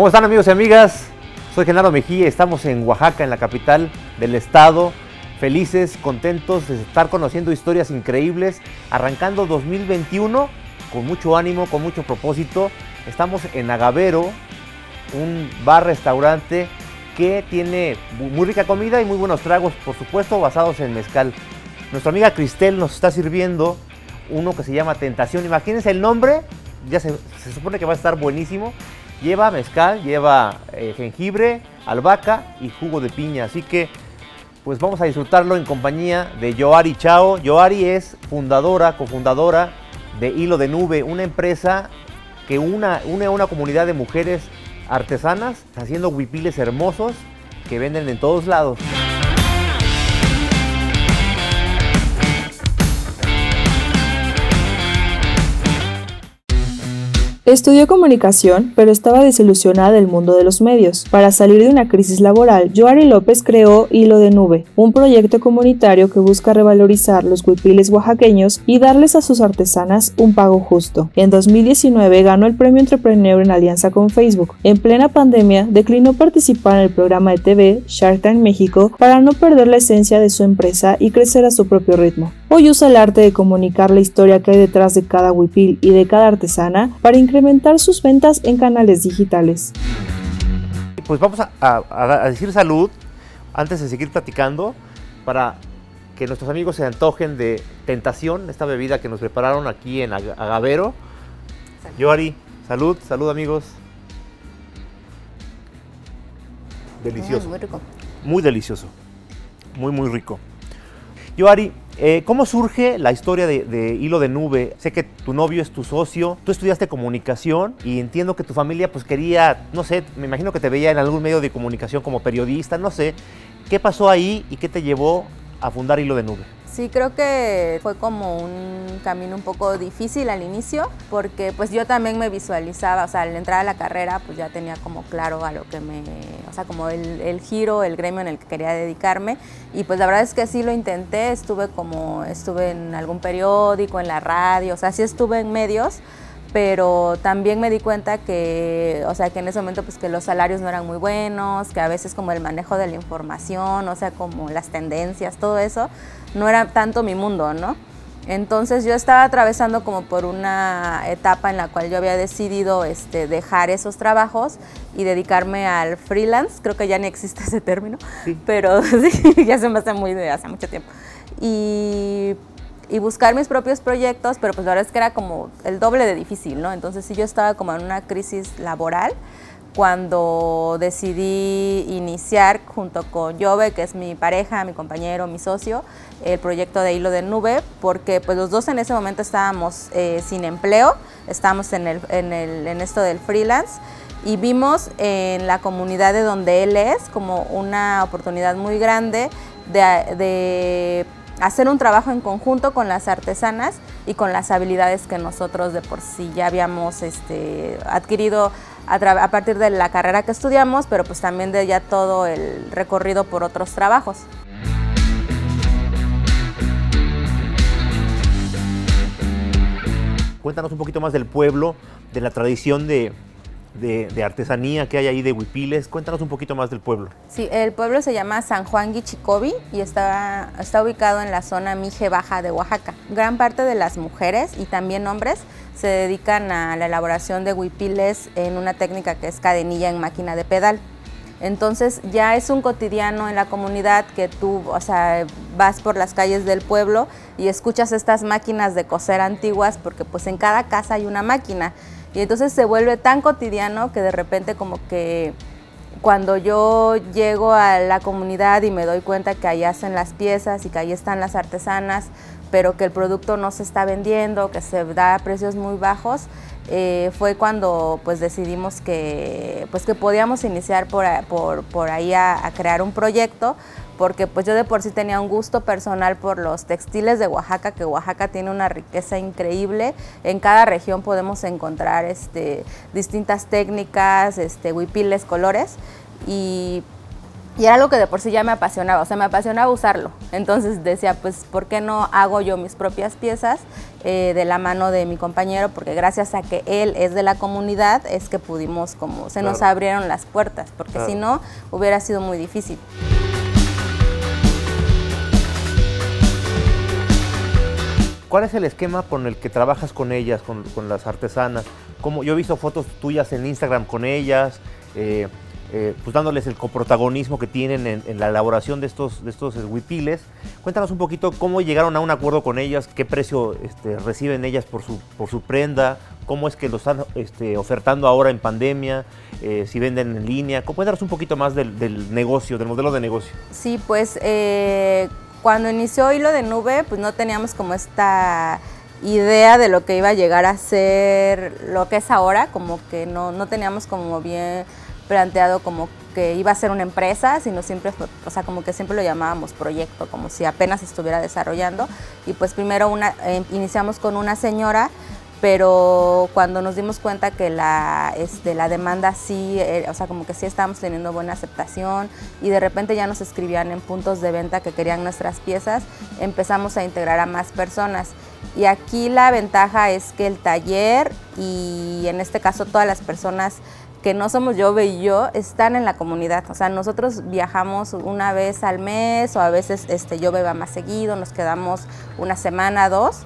¿Cómo están amigos y amigas? Soy Genaro Mejía, estamos en Oaxaca, en la capital del estado. Felices, contentos de estar conociendo historias increíbles, arrancando 2021 con mucho ánimo, con mucho propósito. Estamos en Agavero, un bar-restaurante que tiene muy rica comida y muy buenos tragos, por supuesto, basados en mezcal. Nuestra amiga Cristel nos está sirviendo uno que se llama Tentación. Imagínense el nombre, ya se, supone que va a estar buenísimo. Lleva mezcal, lleva eh, jengibre, albahaca y jugo de piña. Así que, pues vamos a disfrutarlo en compañía de Yoari Chao. Yoari es fundadora, cofundadora de Hilo de Nube, una empresa que une a una comunidad de mujeres artesanas haciendo huipiles hermosos que venden en todos lados. Estudió comunicación, pero estaba desilusionada del mundo de los medios. Para salir de una crisis laboral, Joari López creó Hilo de Nube, un proyecto comunitario que busca revalorizar los huipiles oaxaqueños y darles a sus artesanas un pago justo. En 2019 ganó el premio Entrepreneur en alianza con Facebook. En plena pandemia, declinó participar en el programa de TV Shark Tank México para no perder la esencia de su empresa y crecer a su propio ritmo. Hoy usa el arte de comunicar la historia que hay detrás de cada huipil y de cada artesana para incrementar sus ventas en canales digitales. Pues vamos a, decir salud antes de seguir platicando para que nuestros amigos se antojen de Tentación, esta bebida que nos prepararon aquí en Agavero. Yoari, salud, salud amigos. Delicioso. muy rico. Muy delicioso. Muy, muy rico. Yoari, eh, ¿Cómo surge la historia de, Hilo de Nube? Sé que tu novio es tu socio, tú estudiaste comunicación y entiendo que tu familia pues quería, no sé, me imagino que te veía en algún medio de comunicación como periodista, no sé. ¿Qué pasó ahí y qué te llevó a fundar Hilo de Nube? Sí, creo que fue como un camino un poco difícil al inicio, porque pues yo también me visualizaba, o sea, al entrar a la carrera, pues ya tenía como claro a lo que me, o sea, como el, el giro, el gremio en el que quería dedicarme, y pues la verdad es que sí lo intenté, estuve como, estuve en algún periódico, en la radio, o sea, sí estuve en medios, pero también me di cuenta que, o sea, que en ese momento pues que los salarios no eran muy buenos, que a veces como el manejo de la información, o sea, como las tendencias, todo eso, no era tanto mi mundo, ¿no? Entonces yo estaba atravesando como por una etapa en la cual yo había decidido este, dejar esos trabajos y dedicarme al freelance, creo que ya ni existe ese término, pero sí, ya se me hace muy de hace mucho tiempo. Y y buscar mis propios proyectos, pero pues la verdad es que era como el doble de difícil, ¿no? Entonces sí yo estaba como en una crisis laboral cuando decidí iniciar junto con Jove, que es mi pareja, mi compañero, mi socio, el proyecto de Hilo de Nube, porque pues los dos en ese momento estábamos eh, sin empleo, estábamos en, el, en, el, en esto del freelance y vimos en la comunidad de donde él es como una oportunidad muy grande de, de hacer un trabajo en conjunto con las artesanas y con las habilidades que nosotros de por sí ya habíamos este, adquirido a, partir de la carrera que estudiamos, pero pues también de ya todo el recorrido por otros trabajos. Cuéntanos un poquito más del pueblo, de la tradición de, de, artesanía que hay ahí de huipiles. Cuéntanos un poquito más del pueblo. Sí, el pueblo se llama San Juan Guichicobi y está, está ubicado en la zona Mije Baja de Oaxaca. Gran parte de las mujeres y también hombres se dedican a la elaboración de huipiles en una técnica que es cadenilla en máquina de pedal. Entonces ya es un cotidiano en la comunidad que tú, o sea, vas por las calles del pueblo y escuchas estas máquinas de coser antiguas porque pues en cada casa hay una máquina. Y entonces se vuelve tan cotidiano que de repente como que cuando yo llego a la comunidad y me doy cuenta que ahí hacen las piezas y que ahí están las artesanas, pero que el producto no se está vendiendo, que se da a precios muy bajos, eh, fue cuando pues decidimos que, pues, que podíamos iniciar por, por, ahí a, crear un proyecto porque pues yo de por sí tenía un gusto personal por los textiles de Oaxaca, que Oaxaca tiene una riqueza increíble. En cada región podemos encontrar este, distintas técnicas, este, huipiles, colores. Y, Y era algo que de por sí ya me apasionaba, o sea, me apasionaba usarlo. Entonces decía, pues, ¿por qué no hago yo mis propias piezas eh, de la mano de mi compañero? Porque gracias a que él es de la comunidad, es que pudimos, como, se nos abrieron las puertas, porque si no, hubiera sido muy difícil. ¿Cuál es el esquema con el que trabajas con ellas, con, las artesanas? Como yo he visto fotos tuyas en Instagram con ellas. Eh, eh, pues dándoles el coprotagonismo que tienen en, la elaboración de estos, de estos huipiles. Cuéntanos un poquito cómo llegaron a un acuerdo con ellas, qué precio este, reciben ellas por su, por su prenda, cómo es que lo están este, ofertando ahora en pandemia, eh, si venden en línea. Cuéntanos un poquito más del, negocio, del modelo de negocio. Sí, pues eh, cuando inició Hilo de Nube, pues no teníamos como esta idea de lo que iba a llegar a ser lo que es ahora, como que no, no teníamos como bien planteado como que iba a ser una empresa, sino siempre, o sea, como que siempre lo llamábamos proyecto, como si apenas estuviera desarrollando. Y pues primero una, eh, iniciamos con una señora, pero cuando nos dimos cuenta que la, este, la demanda sí, eh, o sea, como que sí estábamos teniendo buena aceptación y de repente ya nos escribían en puntos de venta que querían nuestras piezas, empezamos a integrar a más personas. Y aquí la ventaja es que el taller y en este caso todas las personas que no somos yo y yo, están en la comunidad. O sea, nosotros viajamos una vez al mes o a veces este, yo va más seguido, nos quedamos una semana, dos,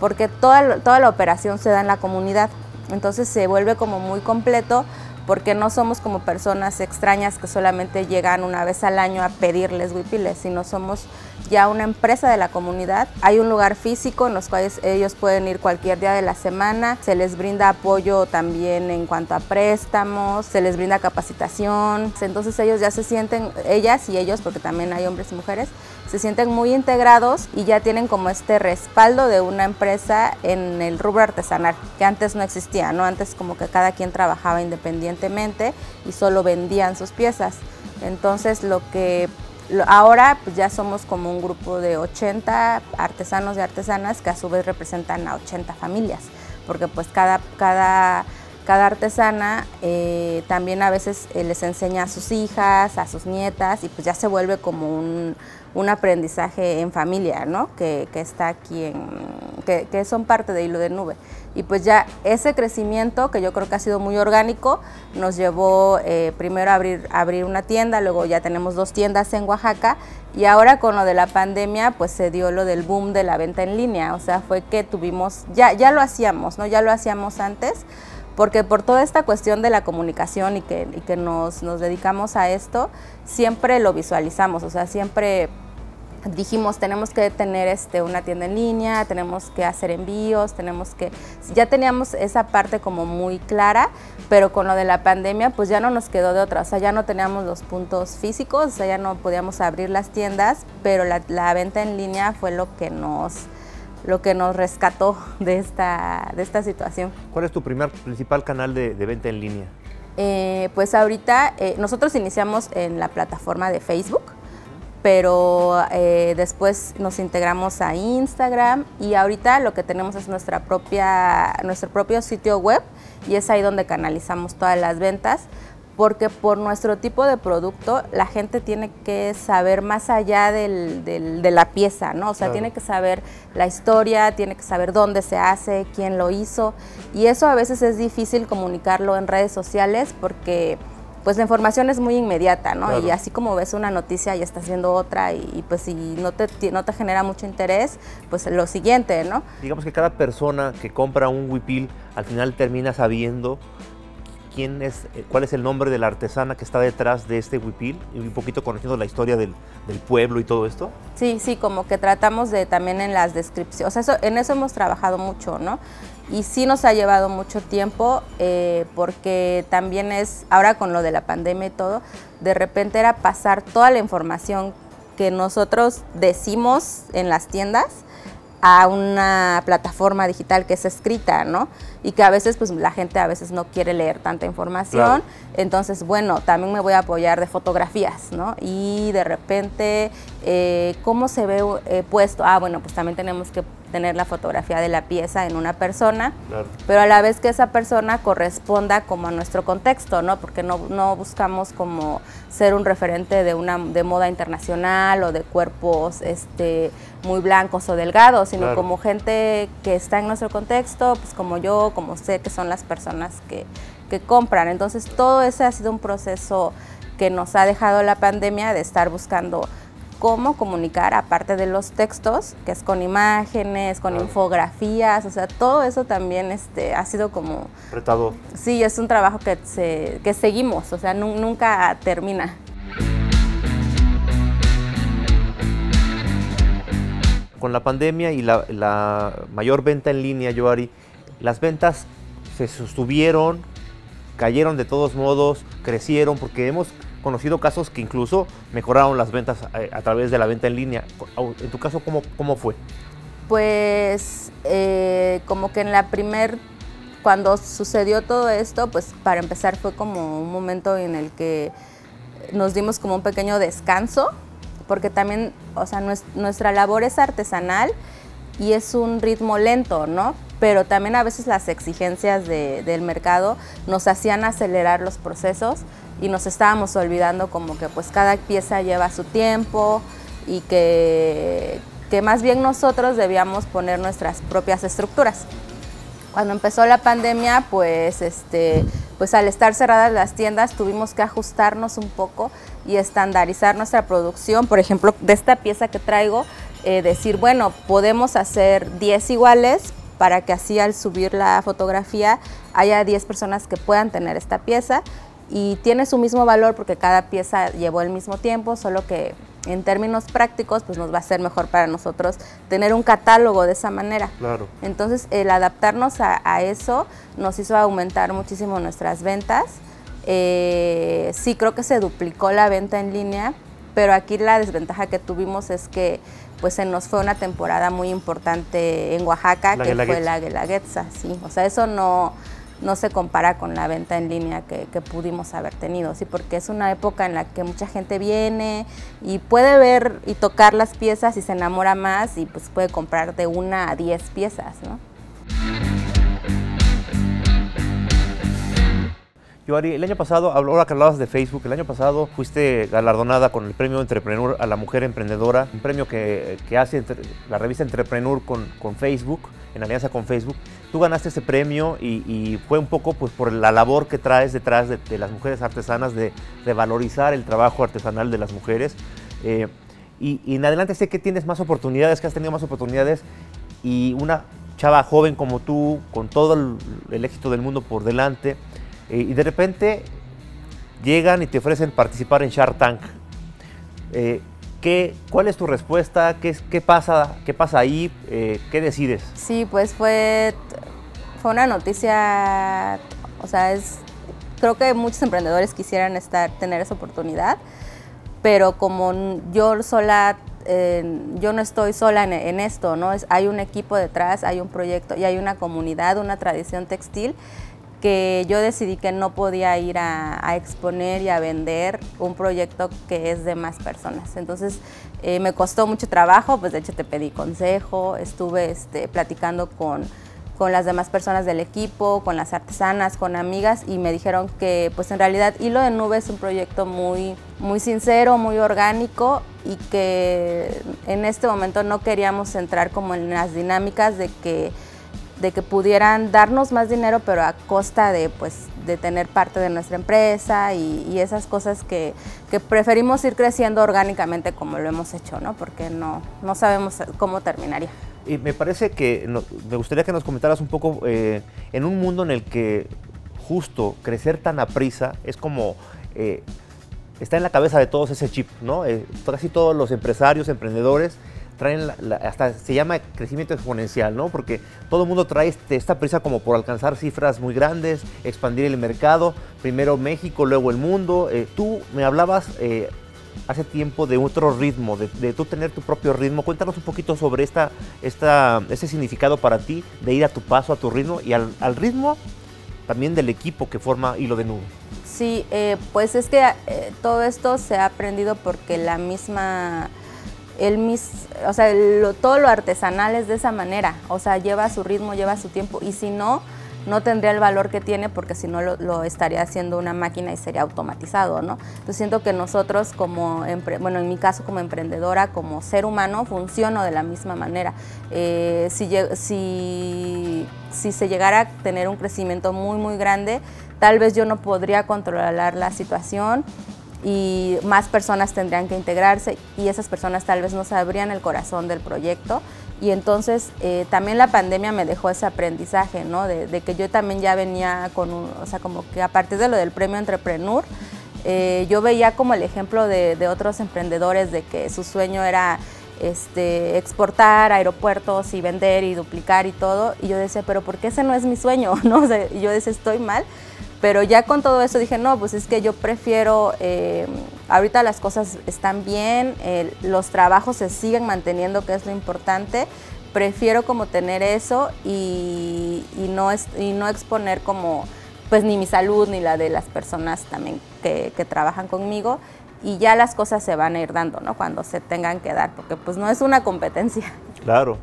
porque toda, toda la operación se da en la comunidad. Entonces se vuelve como muy completo porque no somos como personas extrañas que solamente llegan una vez al año a pedirles huipiles, sino somos ya una empresa de la comunidad. Hay un lugar físico en los cuales ellos pueden ir cualquier día de la semana. Se les brinda apoyo también en cuanto a préstamos, se les brinda capacitación. Entonces ellos ya se sienten, ellas y ellos, porque también hay hombres y mujeres, se sienten muy integrados y ya tienen como este respaldo de una empresa en el rubro artesanal, que antes no existía, ¿no? Antes como que cada quien trabajaba independientemente y solo vendían sus piezas. Entonces lo que ahora pues ya somos como un grupo de 80 artesanos y artesanas que a su vez representan a 80 familias, porque pues cada, cada cada artesana eh, también a veces eh, les enseña a sus hijas, a sus nietas y pues ya se vuelve como un, aprendizaje en familia, ¿no? Que, está aquí, en, que, son parte de Hilo de Nube. Y pues ya ese crecimiento, que yo creo que ha sido muy orgánico, nos llevó eh, primero a abrir, abrir una tienda, luego ya tenemos dos tiendas en Oaxaca y ahora con lo de la pandemia, pues se dio lo del boom de la venta en línea, o sea, fue que tuvimos, ya, ya lo hacíamos, ¿no? Ya lo hacíamos antes, porque por toda esta cuestión de la comunicación y que, nos, dedicamos a esto, siempre lo visualizamos, o sea, siempre dijimos tenemos que tener este, una tienda en línea, tenemos que hacer envíos, tenemos que, ya teníamos esa parte como muy clara, pero con lo de la pandemia pues ya no nos quedó de otra, o sea, ya no teníamos los puntos físicos, o sea, ya no podíamos abrir las tiendas, pero la, la venta en línea fue lo que nos lo que nos rescató de esta, de esta situación. ¿Cuál es tu primer principal canal de, venta en línea? Eh, pues ahorita eh, nosotros iniciamos en la plataforma de Facebook, pero eh, después nos integramos a Instagram y ahorita lo que tenemos es nuestra propia, nuestro propio sitio web y es ahí donde canalizamos todas las ventas porque por nuestro tipo de producto la gente tiene que saber más allá de la pieza, ¿no? O sea, tiene que saber la historia, tiene que saber dónde se hace, quién lo hizo, y eso a veces es difícil comunicarlo en redes sociales porque pues la información es muy inmediata, ¿no? Y así como ves una noticia y estás viendo otra y, pues si no te, no te genera mucho interés, pues lo siguiente, ¿no? Digamos que cada persona que compra un huipil al final termina sabiendo eh, cuál es el nombre de la artesana que está detrás de este huipil y un poquito conociendo la historia del, pueblo y todo esto? Sí, sí, como que tratamos de también en las descripciones, o sea, en eso hemos trabajado mucho, ¿no? Y sí nos ha llevado mucho tiempo eh, porque también es, ahora con lo de la pandemia y todo, de repente era pasar toda la información que nosotros decimos en las tiendas a una plataforma digital que es escrita, ¿no? Y que a veces pues la gente a veces no quiere leer tanta información. Entonces, bueno, también me voy a apoyar de fotografías, ¿no? Y de repente, eh, ¿cómo se ve eh, puesto? Ah, bueno, pues también tenemos que tener la fotografía de la pieza en una persona, pero a la vez que esa persona corresponda como a nuestro contexto, ¿no? Porque no, no buscamos como ser un referente de una de moda internacional o de cuerpos este muy blancos o delgados, sino como gente que está en nuestro contexto, pues como yo, como sé que son las personas que, que compran. Entonces todo ese ha sido un proceso que nos ha dejado la pandemia de estar buscando cómo comunicar, aparte de los textos, que es con imágenes, con infografías, o sea, todo eso también este, ha sido como... Retador. Sí, es un trabajo que, se, que seguimos, o sea, nunca termina. Con la pandemia y la, la mayor venta en línea, Joari, las ventas se sostuvieron, cayeron de todos modos, crecieron, porque hemos conocido casos que incluso mejoraron las ventas a, través de la venta en línea. En tu caso, ¿cómo, cómo fue? Pues eh, como que en la primer, cuando sucedió todo esto, pues para empezar fue como un momento en el que nos dimos como un pequeño descanso, porque también, o sea, nuestra labor es artesanal y es un ritmo lento, ¿no? Pero también a veces las exigencias del mercado nos hacían acelerar los procesos y nos estábamos olvidando como que pues cada pieza lleva su tiempo y que, que más bien nosotros debíamos poner nuestras propias estructuras. Cuando empezó la pandemia, pues, este, pues al estar cerradas las tiendas tuvimos que ajustarnos un poco y estandarizar nuestra producción. Por ejemplo, de esta pieza que traigo, eh, decir, bueno, podemos hacer 10 iguales para que así al subir la fotografía haya 10 personas que puedan tener esta pieza y tiene su mismo valor porque cada pieza llevó el mismo tiempo, solo que en términos prácticos pues nos va a ser mejor para nosotros tener un catálogo de esa manera. Claro. Entonces el adaptarnos a, eso nos hizo aumentar muchísimo nuestras ventas. Eh, sí creo que se duplicó la venta en línea, pero aquí la desventaja que tuvimos es que pues se nos fue una temporada muy importante en Oaxaca, que fue la Guelaguetza, sí. O sea, eso no no se compara con la venta en línea que, pudimos haber tenido, ¿sí? porque es una época en la que mucha gente viene y puede ver y tocar las piezas y se enamora más y pues puede comprar de una a diez piezas. ¿no? Ari, el año pasado, ahora que hablabas de Facebook, el año pasado fuiste galardonada con el premio Entrepreneur a la Mujer Emprendedora, un premio que, hace la revista Entrepreneur con, con Facebook, en alianza con Facebook. Tú ganaste ese premio y, fue un poco pues, por la labor que traes detrás de, las mujeres artesanas, de, valorizar el trabajo artesanal de las mujeres. Eh, y, en adelante sé que tienes más oportunidades, que has tenido más oportunidades y una chava joven como tú, con todo el, éxito del mundo por delante, eh, y de repente llegan y te ofrecen participar en Shark Tank. Eh, ¿Qué, ¿Cuál es tu respuesta? ¿Qué, qué, pasa, qué pasa ahí? Eh, ¿Qué decides? Sí, pues fue, fue una noticia, o sea, es, creo que muchos emprendedores quisieran estar, tener esa oportunidad, pero como yo sola, yo no estoy sola en, en, esto, ¿no? Es, hay un equipo detrás, hay un proyecto y hay una comunidad, una tradición textil que yo decidí que no podía ir a, exponer y a vender un proyecto que es de más personas. Entonces eh, me costó mucho trabajo, pues de hecho te pedí consejo, estuve este, platicando con, con las demás personas del equipo, con las artesanas, con amigas y me dijeron que pues en realidad Hilo de Nube es un proyecto muy, muy sincero, muy orgánico y que en este momento no queríamos entrar como en las dinámicas de que de que pudieran darnos más dinero, pero a costa de, pues, de tener parte de nuestra empresa y, esas cosas que, preferimos ir creciendo orgánicamente como lo hemos hecho, ¿no? Porque no, no sabemos cómo terminaría. Y me parece que me gustaría que nos comentaras un poco eh, en un mundo en el que justo crecer tan a prisa es como... Eh, está en la cabeza de todos ese chip, ¿no? Eh, casi todos los empresarios, emprendedores traen hasta se llama crecimiento exponencial, ¿no? Porque todo el mundo trae este, esta prisa como por alcanzar cifras muy grandes, expandir el mercado, primero México, luego el mundo. Eh, tú me hablabas eh, hace tiempo de otro ritmo, de, tú tener tu propio ritmo. Cuéntanos un poquito sobre esta, esta, ese significado para ti de ir a tu paso, a tu ritmo y al, ritmo también del equipo que forma Hilo de Nube. Sí, eh, pues es que todo esto se ha aprendido porque la misma, el mis, o sea, todo lo artesanal es de esa manera, o sea, lleva su ritmo, lleva su tiempo y si no, no tendría el valor que tiene porque si no lo, estaría haciendo una máquina y sería automatizado, ¿no? Entonces siento que nosotros como, bueno, en mi caso como emprendedora, como ser humano, funciono de la misma manera. Eh, si, si, si se llegara a tener un crecimiento muy, muy grande, tal vez yo no podría controlar la situación y más personas tendrían que integrarse y esas personas tal vez no sabrían el corazón del proyecto y entonces eh, también la pandemia me dejó ese aprendizaje, ¿no? De, que yo también ya venía con un, o sea, como que a partir de lo del premio Entrepreneur, eh, yo veía como el ejemplo de, otros emprendedores de que su sueño era este, exportar aeropuertos y vender y duplicar y todo, y yo decía, pero ¿por qué ese no es mi sueño? ¿No? y yo decía, estoy mal, pero ya con todo eso dije, no, pues es que yo prefiero, eh, ahorita las cosas están bien, los trabajos se siguen manteniendo, que es lo importante. Prefiero como tener eso y, no, y no exponer como, pues ni mi salud ni la de las personas también que trabajan conmigo y ya las cosas se van a ir dando, ¿no? Cuando se tengan que dar, porque pues no es una competencia. Claro,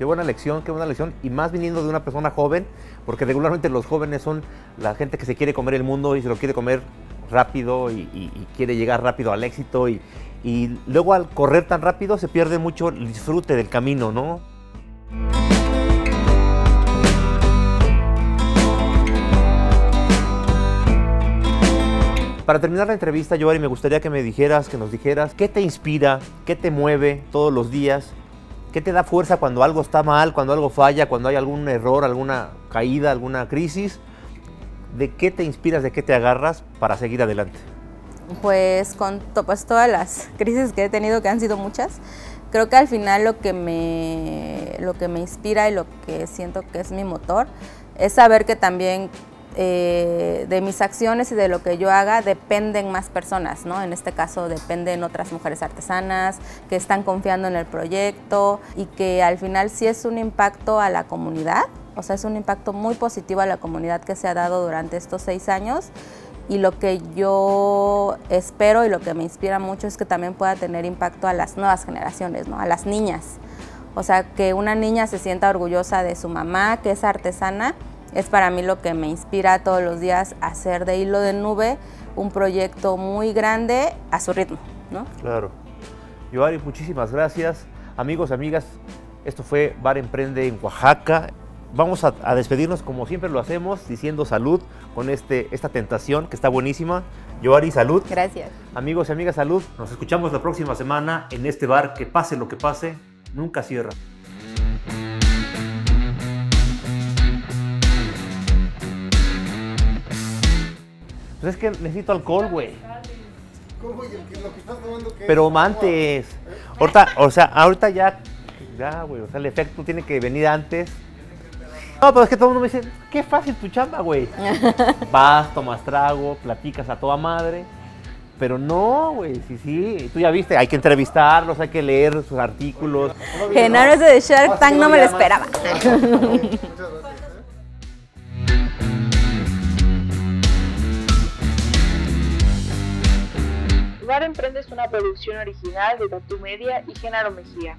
qué buena lección, qué buena lección. Y más viniendo de una persona joven, porque regularmente los jóvenes son la gente que se quiere comer el mundo y se lo quiere comer rápido y, quiere llegar rápido al éxito. Y, luego al correr tan rápido se pierde mucho el disfrute del camino, ¿no? Para terminar la entrevista, Joari, me gustaría que me dijeras, que nos dijeras, ¿qué te inspira, qué te mueve todos los días ¿Qué te da fuerza cuando algo está mal, cuando algo falla, cuando hay algún error, alguna caída, alguna crisis? ¿De qué te inspiras, de qué te agarras para seguir adelante? Pues con pues, todas las crisis que he tenido, que han sido muchas, creo que al final lo que me, lo que me inspira y lo que siento que es mi motor es saber que también eh, de mis acciones y de lo que yo haga dependen más personas, ¿no? En este caso dependen otras mujeres artesanas que están confiando en el proyecto y que al final sí es un impacto a la comunidad, o sea, es un impacto muy positivo a la comunidad que se ha dado durante estos seis años y lo que yo espero y lo que me inspira mucho es que también pueda tener impacto a las nuevas generaciones, ¿no? A las niñas. O sea, que una niña se sienta orgullosa de su mamá, que es artesana, es para mí lo que me inspira todos los días a hacer de hilo de nube un proyecto muy grande a su ritmo, ¿no? Claro. Yoari, muchísimas gracias. Amigos, amigas, esto fue Bar Emprende en Oaxaca. Vamos a, despedirnos como siempre lo hacemos, diciendo salud con este, esta tentación que está buenísima. Yoari, salud. Gracias. Amigos y amigas, salud. Nos escuchamos la próxima semana en este bar que pase lo que pase, nunca cierra. Pues es que necesito alcohol, güey. ¿Cómo? ¿Y lo que estás tomando qué? Pero antes. Ahorita, o sea, ahorita ya, ya, güey. O sea, el efecto tiene que venir antes. No, pero es que todo el mundo me dice, qué fácil tu chamba, güey. Vas, tomas trago, platicas a toda madre. Pero no, güey, sí, sí. Tú ya viste, hay que entrevistarlos, hay que leer sus artículos. Genaro ese de Shark Tank no me lo esperaba. Emprende es una producción original de Tatu Media y Genaro Mejía.